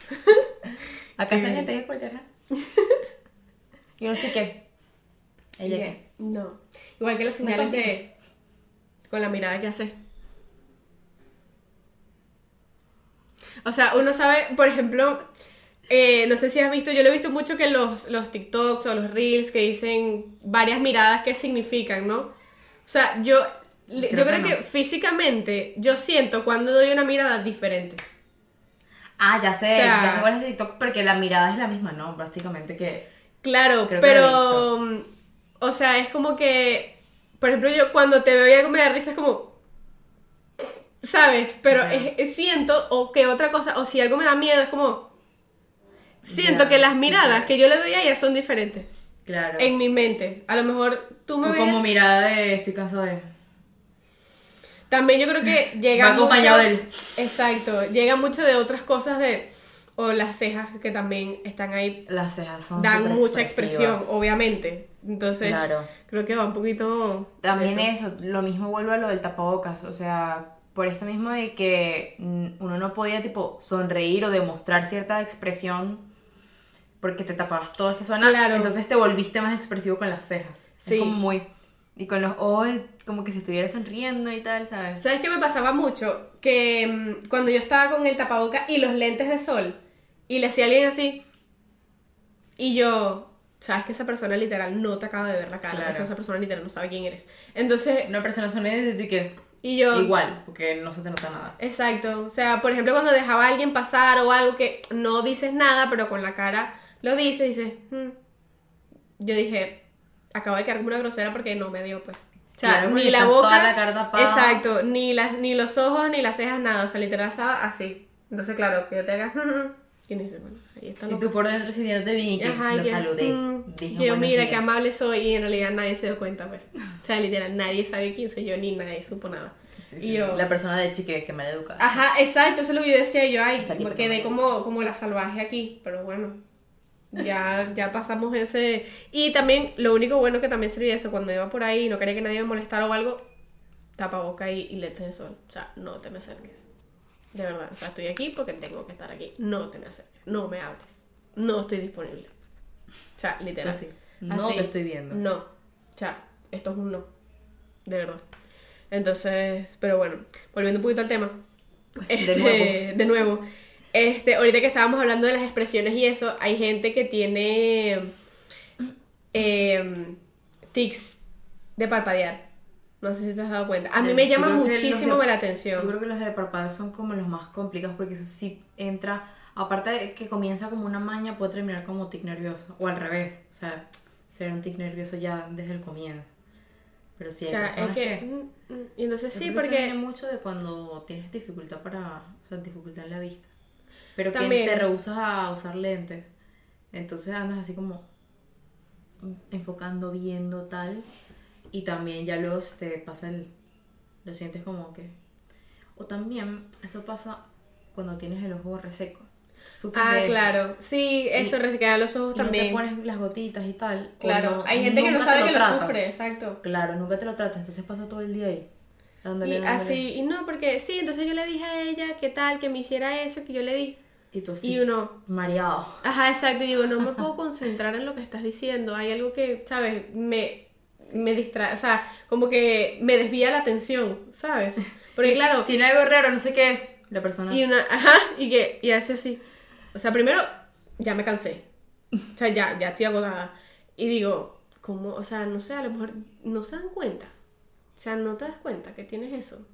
¿Acaso alguien te dijo por terra? Y no sé qué. Ella ¿Qué? qué. No. Igual que las señales de. Con la mirada que hace. O sea, uno sabe, por ejemplo, eh, no sé si has visto, yo lo he visto mucho que los, los TikToks o los Reels que dicen varias miradas que significan, ¿no? O sea, yo, Creo yo creo que, no. físicamente yo siento cuando doy una mirada diferente. Ah, ya sé, O sea- ya sé cuál es el TikTok, porque la mirada es la misma, ¿no? Prácticamente que... Claro, Creo pero. O sea, es como que. Por ejemplo, yo cuando te veo y algo me da risa es como. ¿Sabes? Pero Ajá. es- es- siento, o que otra cosa, o si algo me da miedo, es como. Siento que las miradas que yo le doy a ella son diferentes. Claro. En mi mente. A lo mejor tú me O ves. como mirada de estoy cansado de... También yo creo que llega. Va acompañado mucho- él. Exacto. Llega mucho de otras cosas de. O las cejas que también están ahí. Las cejas son Dan mucha expresión, obviamente. Entonces, Claro. creo que va un poquito. También eso. eso, lo mismo vuelvo a lo del tapabocas, o sea, por esto mismo de que uno no podía tipo sonreír o demostrar cierta expresión porque te tapabas toda esta zona, Claro. entonces te volviste más expresivo con las cejas. Sí. Es como muy y con los ojos como que si estuviera sonriendo y tal, ¿sabes? ¿Sabes qué me pasaba mucho? Que mm, cuando yo estaba con el tapaboca y los lentes de sol y le hacía a alguien así y yo, sabes que esa persona literal no te acaba de ver la cara, Claro. o sea, esa persona literal no sabe quién eres. Entonces, Una persona sonríe desde que y yo... igual, porque no se te nota nada. Exacto, o sea, por ejemplo, cuando dejaba a alguien pasar o algo que no dices nada, pero con la cara lo dices, dices, "Hmm". yo dije, acabo de quedar como una grosera porque no me vio, pues. O sea, Claro, ni la boca, la cara tapada. exacto, ni las, ni los ojos, ni las cejas, nada, o sea, literal estaba así. Entonces, claro, que yo te haga, y bueno, ahí está Y tú por dentro sintiéndote bien y que Ajá, y lo que, saludé. "Mm", que yo, "Buenos mira, días". qué amable soy, y en realidad nadie se dio cuenta, pues. O sea, literal, nadie sabe quién soy yo, ni nadie supo nada. Sí, y sí, yo, La persona de chique que me ha educado. Ajá, exacto, eso es lo que yo decía yo, ay, quedé como, como la salvaje aquí, pero bueno, ya, ya pasamos ese... Y también, lo único bueno que también servía eso, cuando iba por ahí y no quería que nadie me molestara o algo, tapaboca y, y lentes de sol, o sea, no te me acerques, de verdad, o sea, estoy aquí porque tengo que estar aquí, no te me acerques, no me hables, no estoy disponible, o sea, literal. Así, no Así, te estoy viendo. No, o sea, esto es un no, de verdad. Entonces, pero bueno, volviendo un poquito al tema. Este, nuevo. de nuevo. Este, ahorita que estábamos hablando de las expresiones y eso, hay gente que tiene eh, tics de parpadear. No sé si te has dado cuenta. A mí me yo llama que muchísimo de- la Yo atención. creo que los de parpadeo son como los más complicados porque eso sí entra, aparte de que comienza como una maña, puede terminar como tic nervioso, o al revés, o sea, ser un tic nervioso ya desde el comienzo. Pero sí, O hay sea, es que... que... mm, mm, Y entonces Yo sí, creo que eso porque... viene mucho de cuando tienes dificultad para, o sea, dificultad en la vista. Pero También. que te rehusas a usar lentes. Entonces andas así como enfocando, viendo tal. Y también ya luego se te pasa el... Lo sientes como que... O también eso pasa cuando tienes el ojo reseco. Sufres Ah, claro. Sí, eso resequea los ojos Y no también. te pones las gotitas y tal. Claro, no- hay gente que no sabe que lo tratas. sufre, exacto. Claro, nunca te lo tratas, entonces pasa todo el día ahí. Dándole, Y dándole. así, y no, porque sí, entonces yo le dije a ella que tal, que me hiciera eso, que yo le di. Y tú así, Y uno, mareado. ajá, exacto, y digo, no me puedo concentrar en lo que estás diciendo. Hay algo que, ¿sabes? Me, me distrae, o sea, como que me desvía la atención, ¿sabes? Porque claro, Tiene algo raro, no sé qué es. La persona. y una, ajá, y que, y hace así. O sea, primero, ya me cansé. O sea, ya, ya estoy agotada. Y digo, ¿cómo? O sea, no sé, a lo mejor no se dan cuenta. O sea, no te das cuenta que tienes eso.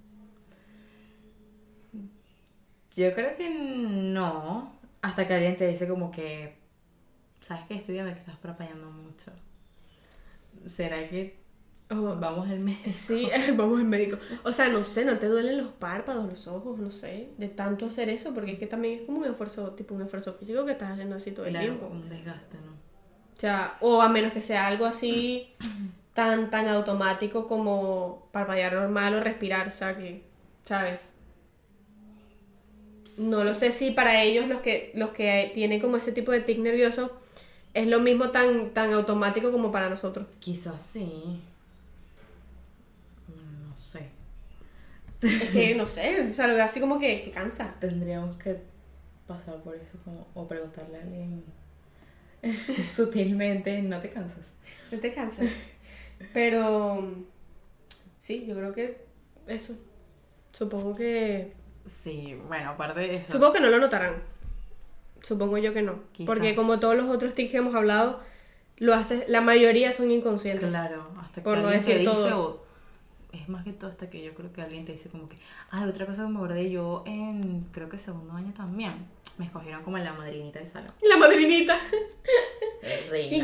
Yo creo que no. Hasta que alguien te dice como que. ¿Sabes que Estoy viendo que estás parpadeando mucho. ¿Será que Oh, vamos al mes? Sí, vamos al médico. O sea, no sé, no te duelen los párpados, los ojos, no sé, de tanto hacer eso, porque es que también es como un esfuerzo, tipo un esfuerzo físico que estás haciendo así todo el tiempo. un desgaste, ¿no? O sea, o a menos que sea algo así tan, tan automático como parpadear normal o respirar, o sea que, ¿sabes? No lo sé si para ellos los que, los que tienen como ese tipo de tic nervioso es lo mismo tan, tan automático como para nosotros. Quizás sí. No sé. Es que, no sé, o sea, lo veo así como que, que cansa. Tendríamos que pasar por eso como, o preguntarle a alguien sutilmente, ¿no te cansas? No te cansas. Pero sí, yo creo que eso. Supongo que. Sí, bueno, aparte de eso. Supongo que no lo notarán. Supongo yo que no. Quizás. Porque como todos los otros tics que hemos hablado, lo hace, la mayoría son inconscientes. Claro, hasta que Por no decir dice, todos. o- es más que todo hasta que yo creo que alguien te dice como que, ah, otra cosa que me acordé yo en, creo que segundo año también, me escogieron como la madrinita del salón. La madrinita. Reina.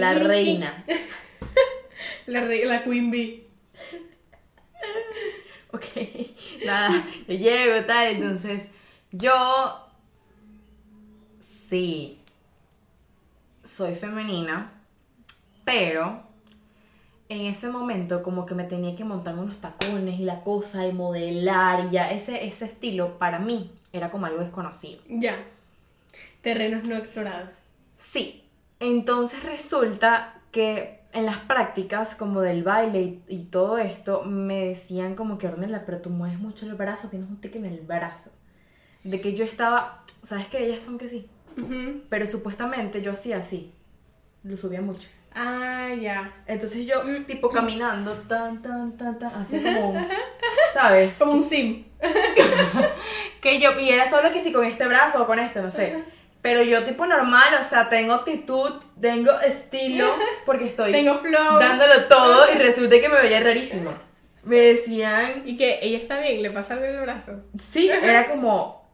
La La reina. La, re- la queen bee. Ok, nada, yo llego, tal, entonces yo sí soy femenina, pero en ese momento como que me tenía que montar unos tacones y la cosa y modelar y ya ese, ese estilo para mí era como algo desconocido. Ya. Terrenos no explorados. Sí, entonces resulta que en las prácticas como del baile y, y todo esto me decían como que Ornella, pero tú mueves mucho el brazo, tienes un tic en el brazo. De que yo estaba, ¿sabes que ellas son que sí? Ujú. Pero supuestamente yo hacía así, lo subía mucho. Ah, ya. Entonces yo, tipo caminando, tan, tan, tan, tan, así como, un- ¿sabes? Como un sim. Que yo, y era solo que si con este brazo o con este, no sé. Pero yo tipo normal, o sea, tengo actitud, tengo estilo, porque estoy Tengo flow. dándolo todo y resulta que me veía rarísimo. Me decían, Y que ella está bien, le pasa algo en el brazo. sí, era como,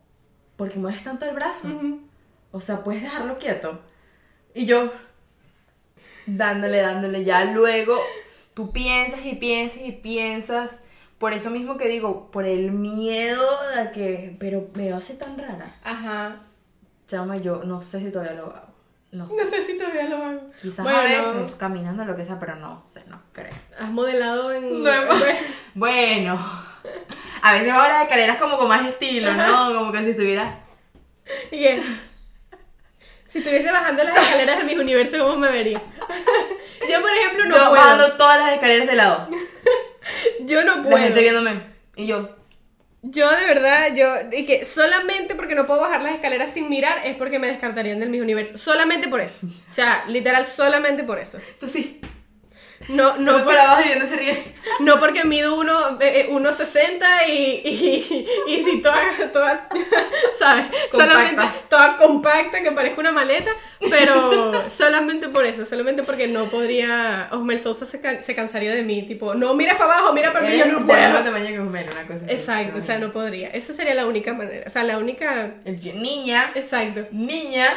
¿por qué mueves tanto el brazo? Ujú. O sea, puedes dejarlo quieto. Y yo, dándole, dándole, ya luego tú piensas y piensas y piensas. Por eso mismo que digo, por el miedo de que, pero me hace tan rara. Ajá. Chama, yo no sé si todavía lo hago. No sé. No sé si todavía lo hago. Quizás Bueno, a veces, caminando, lo que sea, pero no sé, no creo. Has modelado en. No, Bueno, a veces hago las escaleras como con más estilo, ¿no? Como que si estuviera... ¿Y qué? Si estuviese bajando las escaleras de mis universos, ¿cómo me vería? Yo, por ejemplo, no yo puedo. bajando todas las escaleras de lado. Yo no La puedo. gente viéndome. Y yo, Yo, de verdad, yo. Y que solamente porque no puedo bajar las escaleras sin mirar es porque me descartarían del mis universos. Solamente por eso. O sea, literal, solamente por eso. tú sí. No, no, No por- abajo y viendo se ríe. no porque mido uno, eh, 1,60 y, y, y si toda, toda, ¿sabes? Compacta. Solamente toda compacta que parezca una maleta, pero solamente por eso, solamente porque no podría, Osmel Sousa se, can- se cansaría de mí, tipo, no miras para abajo, mira para arriba, yo no mismo puedo. tamaño que Homero, una cosa. Exacto, o sea, no podría. Eso sería la única manera, o sea, la única... Niña, Exacto. niña,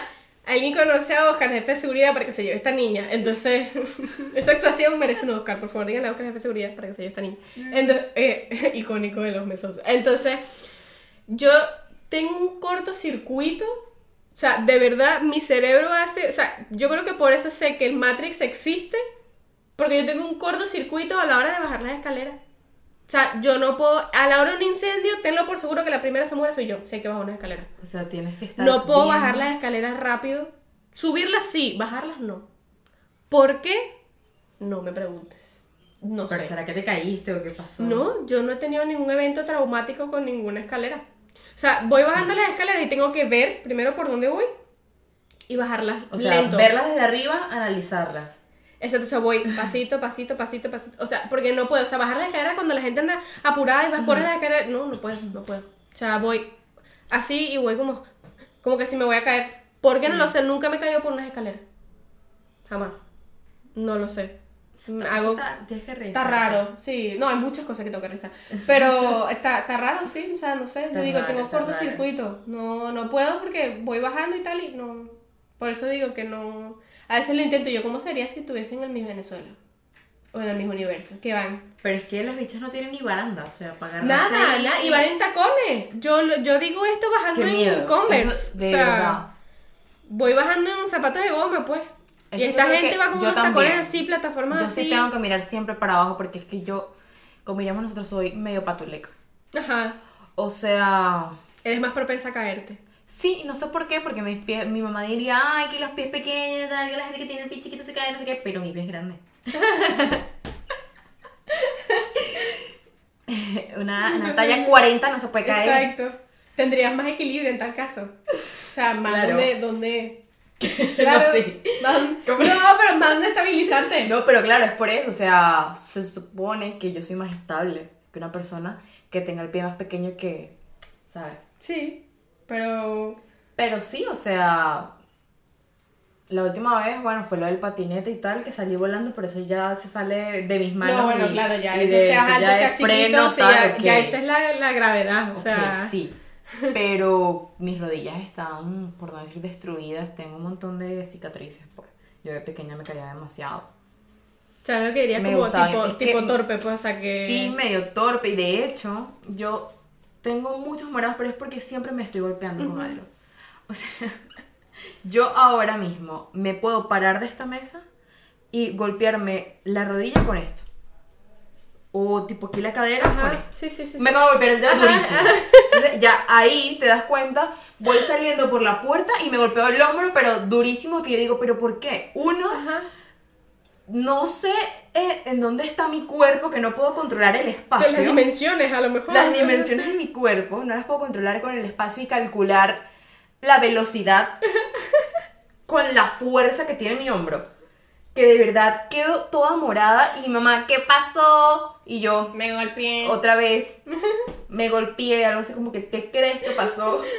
alguien conoce a Oscar, jefe de seguridad, para que se lleve esta niña. Entonces, esa actuación merece un Oscar, por favor, díganle a Oscar, jefe de seguridad, para que se lleve esta niña. Entonces, eh, icónico de los mesos. Entonces, yo tengo un cortocircuito. O sea, de verdad, mi cerebro hace. O sea, yo creo que por eso sé que el Matrix existe. Porque yo tengo un cortocircuito a la hora de bajar las escaleras. O sea, yo no puedo. A la hora de un incendio, tenlo por seguro que la primera se muere soy yo. Sé que bajo una escalera. O sea, tienes que estar. No puedo bien. bajar las escaleras rápido. Subirlas sí, bajarlas no. ¿Por qué? No me preguntes. No ¿Pero sé. será que te caíste o qué pasó? No, yo no he tenido ningún evento traumático con ninguna escalera. O sea, voy bajando las escaleras y tengo que ver primero por dónde voy y bajarlas O sea, lento. verlas desde arriba, analizarlas. Exacto, o sea, voy pasito, pasito, pasito, pasito. O sea, porque no puedo. O sea, bajar las escaleras cuando la gente anda apurada y va a correr las escaleras. No, no puedo, no puedo. O sea, voy así y voy como, como que si me voy a caer. ¿Por qué no lo sé? Nunca me he caído por unas escaleras. Jamás. No lo sé. Hago, Está- que Está raro, sí. No, hay muchas cosas que tengo que revisar. Pero está, está raro, sí. O sea, no sé. Yo Está digo, raro, tengo está cortocircuito. No, no puedo porque voy bajando y tal y no. Por eso digo que no. A veces lo intento yo. ¿Cómo sería si estuviese en el mismo Venezuela? O en el mismo universo. Que van. Pero es que las bichas no tienen ni baranda, o sea, pagar Nada, nada. Y van en tacones. Yo, yo digo esto bajando Qué en. Converse. Eso, de o sea, verdad. voy bajando en zapatos de goma, pues. y esta gente va con yo unos tacones así, plataformas Yo así. sí tengo que mirar siempre para abajo porque es que yo, como diríamos nosotros, soy medio patuleca. Ajá. O sea, Eres más propensa a caerte. Sí, no sé por qué, porque mis pies, mi mamá diría, ay, que los pies pequeños, tal, que la gente que tiene el pie chiquito se cae, no sé qué, pero mi pie es grande. una una talla sé. 40 no se puede caer. Exacto. Tendrías más equilibrio en tal caso. O sea, más Claro. donde, donde... Claro, sé. más- ¿Cómo? no, pero más donde estabilizarte. No, pero claro, es por eso. O sea, se supone que yo soy más estable que una persona que tenga el pie más pequeño que, ¿sabes? Sí, pero... Pero sí, o sea, la última vez, bueno, fue lo del patinete y tal, que salí volando, pero eso ya se sale de mis manos. no, bueno, y- claro, ya, y eso de- seas alto, seas chiquito, freno, o sea, tal, ya, ok. ya esa es la, la gravedad, o Ok, sea... sí. Pero mis rodillas están, por no decir destruidas, tengo un montón de cicatrices. Pues. Yo de pequeña me caía demasiado. O sea, lo que diría Me como gustaba, tipo, es que- tipo torpe, pues, o sea, que... Sí, medio torpe. Y de hecho, yo tengo muchos morados, pero es porque siempre me estoy golpeando con algo. O sea, yo ahora mismo me puedo parar de esta mesa y golpearme la rodilla con esto. O tipo aquí la cadera con Ajá, esto. sí, sí, sí. Me acabo de golpear el dedo Ajá, durísimo. ajá. Entonces, ya ahí te das cuenta, voy saliendo por la puerta y me golpeo el hombro, pero durísimo que yo digo, ¿pero por qué? Uno, Ajá. no sé eh, en dónde está mi cuerpo, que no puedo controlar el De espacio. las dimensiones, a lo mejor. Las dimensiones de mi cuerpo no las puedo controlar con el espacio y calcular la velocidad con la fuerza que tiene mi hombro. Que de verdad quedo toda morada y mamá, ¿qué pasó? Y yo, Me golpeé. otra vez, me golpeé, algo así como que, ¿qué crees que pasó?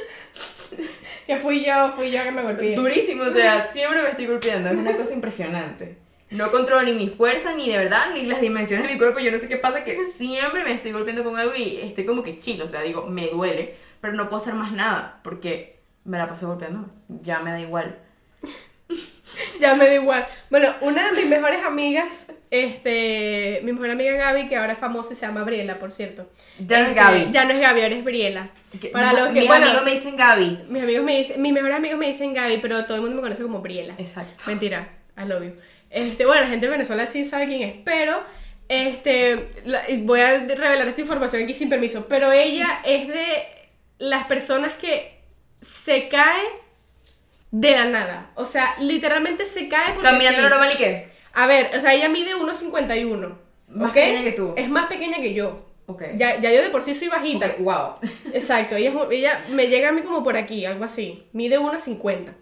Que fui yo, fui yo que me golpeé. Durísimo, o sea, siempre me estoy golpeando, es una cosa impresionante. No controlo ni mi fuerza, ni de verdad, ni las dimensiones de mi cuerpo. Yo no sé qué pasa, que siempre me estoy golpeando con algo y estoy como que chilo. O sea, digo, me duele, pero no puedo hacer más nada porque me la paso golpeando. Ya me da igual. Ya me da igual. Bueno, una de mis mejores amigas, este, mi mejor amiga Gaby, que ahora es famosa, se llama Briela, por cierto. Ya no es Este, Gaby. Ya no es Gaby, ahora es Briela. Para los que, mis bueno, amigos me dicen Gaby. mis amigos me dicen, mis mejores amigos me dicen Gaby, pero todo el mundo me conoce como Briela. Exacto. Mentira, I love you. Este, bueno, la gente de Venezuela sí sabe quién es, pero este, la- voy a revelar esta información aquí sin permiso, pero ella es de las personas que se cae de la nada. O sea, literalmente se cae porque Caminando sí. normal y qué? A ver, o sea, ella mide 1.51. Más pequeña que tú. Es más pequeña que yo. Ya, ya yo de por sí soy bajita. Wow. Exacto, ella, ella me llega a mí como por aquí, algo así. Mide 1,50.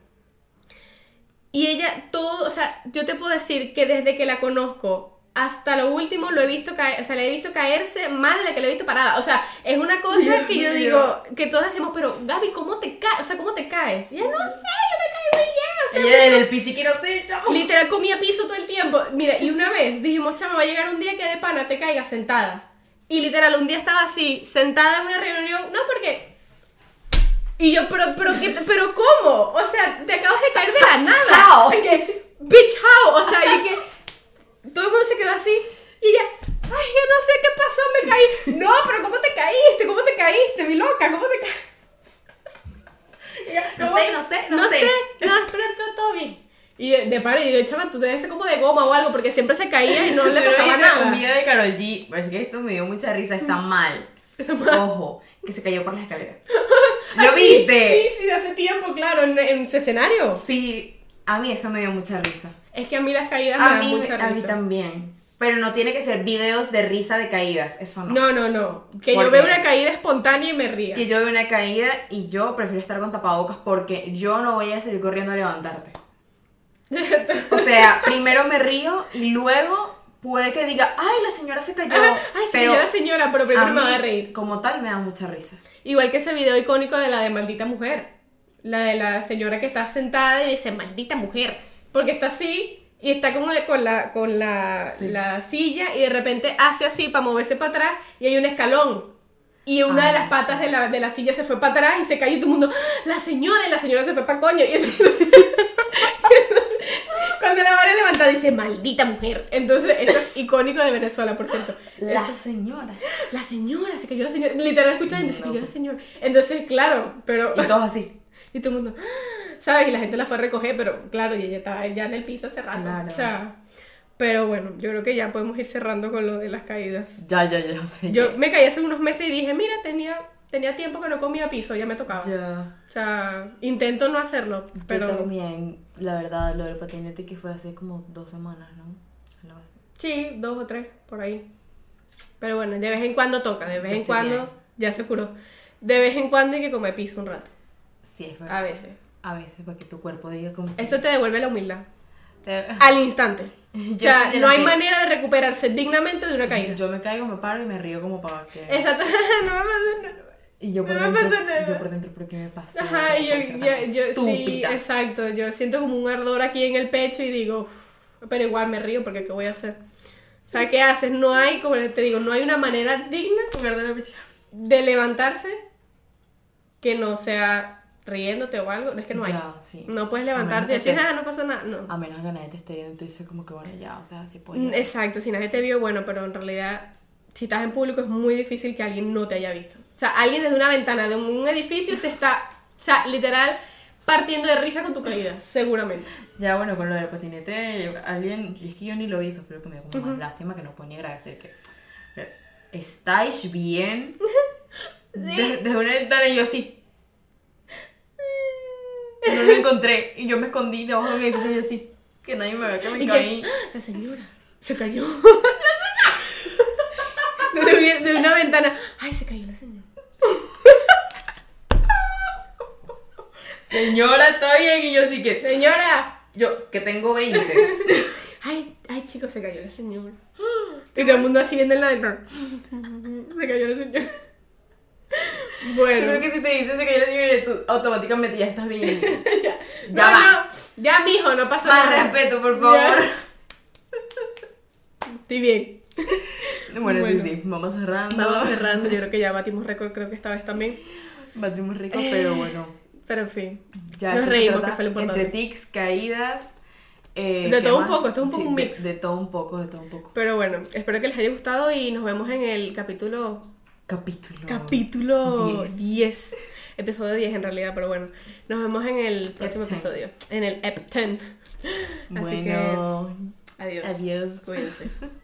Y ella todo, o sea, yo te puedo decir que desde que la conozco hasta lo último lo he visto caer, o sea, la he visto caerse más de la que la he visto parada. O sea, es una cosa Dios que yo mío. digo, que todos hacemos, pero Gaby, ¿cómo te caes? O sea, ¿cómo te caes? Y ella, no sé, yo me caigo y ya. O sea, Ella en el piti no sé, chamo. Literal comía piso todo el tiempo. Mira, y una vez dijimos, chama, va a llegar un día que de pana te caigas sentada. Y literal, un día estaba así, sentada en una reunión. No, porque. Y yo, pero, pero, ¿qué- pero ¿cómo? O sea, te acabas de caer de la nada. How? Bitch, how? O sea, y que todo el mundo se quedó así. Y ella, ay, yo no sé qué pasó, me caí. No, pero ¿cómo te caíste? ¿Cómo te caíste, mi loca? ¿Cómo te caíste? No sé, no sé, no sé. No, pero todo, todo bien. Y de, de par- y de chaval, tú debes ser como de goma o algo, porque siempre se caía y no le pasaba nada. un video de Karol G, parece que esto me dio mucha risa, está mal. Está mal. Ojo, que se cayó por la escalera. ¿Lo Ah, sí, viste? Sí, sí, de hace tiempo, claro, en, en su escenario. Sí, a mí eso me dio mucha risa. Es que a mí las caídas me A dan mí, mucha a mí risa. también. Pero no tiene que ser videos de risa de caídas, eso no. No, no, no. Que ¿Por yo veo una caída espontánea y me ría. Que yo veo una caída y yo prefiero estar con tapabocas porque yo no voy a salir corriendo a levantarte. O sea, primero me río y luego puede que diga, ay, la señora se cayó. Ajá, Ay, se pero cayó la señora, pero primero me va a reír. Como tal, me da mucha risa. Igual que ese video icónico de la de maldita mujer. La de la señora que está sentada y dice, maldita mujer. Porque está así y está el- con, la, con la, Sí. la silla y de repente hace así para moverse para atrás y hay un escalón. Y una Ah, de las patas de la, de la silla se fue para atrás y se cayó y todo el mundo, ¡Ah, la señora, y la señora se fue para coño. Y entonces- cuando la van a levantar dice, maldita mujer. Entonces, eso es icónico de Venezuela, por cierto. La Eso- señora. la señora, se cayó la señora. Literal, escucha gente, se cayó la señora. Entonces, claro, pero. Y todos así. Y todo el mundo, ¿sabes? Y la gente la fue a recoger, pero claro, y ella estaba ya en el piso hace rato. Claro. O sea, pero bueno, yo creo que ya podemos ir cerrando con lo de las caídas. Ya, ya, ya. Yo me caí hace unos meses y dije, mira, tenía, tenía tiempo que no comía piso, ya me tocaba. Ya. O sea, intento no hacerlo, Yo pero también, la verdad, lo del patinete que fue hace como dos semanas, ¿no? Algo así. sí, dos o tres, por ahí. Pero bueno, de vez en cuando toca, de vez Yo en cuando, bien. ya se curó. De vez en cuando hay que comer piso un rato, Sí, es verdad. a veces. A veces, para que tu cuerpo diga como... Eso te devuelve la humildad. Te- Al instante. O Yo sea, no hay que- manera de recuperarse dignamente de una caída. Yo me caigo, me paro y me río como para que... Exacto. no me pasa nada. Y yo por No dentro, yo por dentro, ¿por qué me pasó? Ajá, y yo, ¿Cómo puedo ser yo, yo- sí, exacto. Yo siento como un ardor aquí en el pecho y digo, pero igual me río porque ¿qué voy a hacer? O sea, ¿qué haces? No hay, como te digo, no hay una manera digna de levantarse que no sea riéndote o algo. Es que no hay. Ya, sí. No puedes levantarte y decir, te- ah, no pasa nada. No. A menos que nadie te esté viendo y te dice como que bueno, ya, o sea, sí puedo. Mm, Exacto, si nadie te vio, bueno, pero en realidad, si estás en público es muy difícil que alguien no te haya visto. O sea, alguien desde una ventana de un, edificio se está, o sea, literal, partiendo de risa con tu caída, seguramente. Ya, bueno, con lo del patinete, alguien, es que yo ni lo fue lo que me dio como más lástima que no ni agradecer que... pero, ¿Estáis bien? De- Desde una ventana y yo así. No lo encontré y yo me escondí debajo de un edificio y yo así. Que nadie me vea que me Y caí. que, la señora se cayó. Desde, desde una ventana, ay, se cayó la señora. Señora, está bien. Y yo así que. Señora, Yo, que tengo 20. ay, ay, chicos, se cayó la señora. Y todo el mundo así viendo en la ventana. Se cayó la señora. Yo Bueno. creo que si te dices que la señora, tú automáticamente ya estás bien. ya Ya no, va. no, ya mijo, no pasa Más nada. respeto, por favor. Ya. Estoy bien. Bueno, Bueno. sí, sí, vamos cerrando. Vamos cerrando, yo creo que ya batimos récord, creo que esta vez también. Batimos rico, pero bueno. Pero en fin. Ya Nos reímos, que fue lo importante. Entre tics, caídas. eh, De ¿qué todo un poco, esto es un poco Sí, un mix. De, todo un poco, de todo un poco. Pero bueno, espero que les haya gustado y nos vemos en el capítulo. Capítulo. Capítulo 10. 10. Episodio 10 en realidad, pero bueno. Nos vemos en el próximo Ep 10. episodio. En el EP 10. Así que Bueno, adiós. adiós. Cuídense.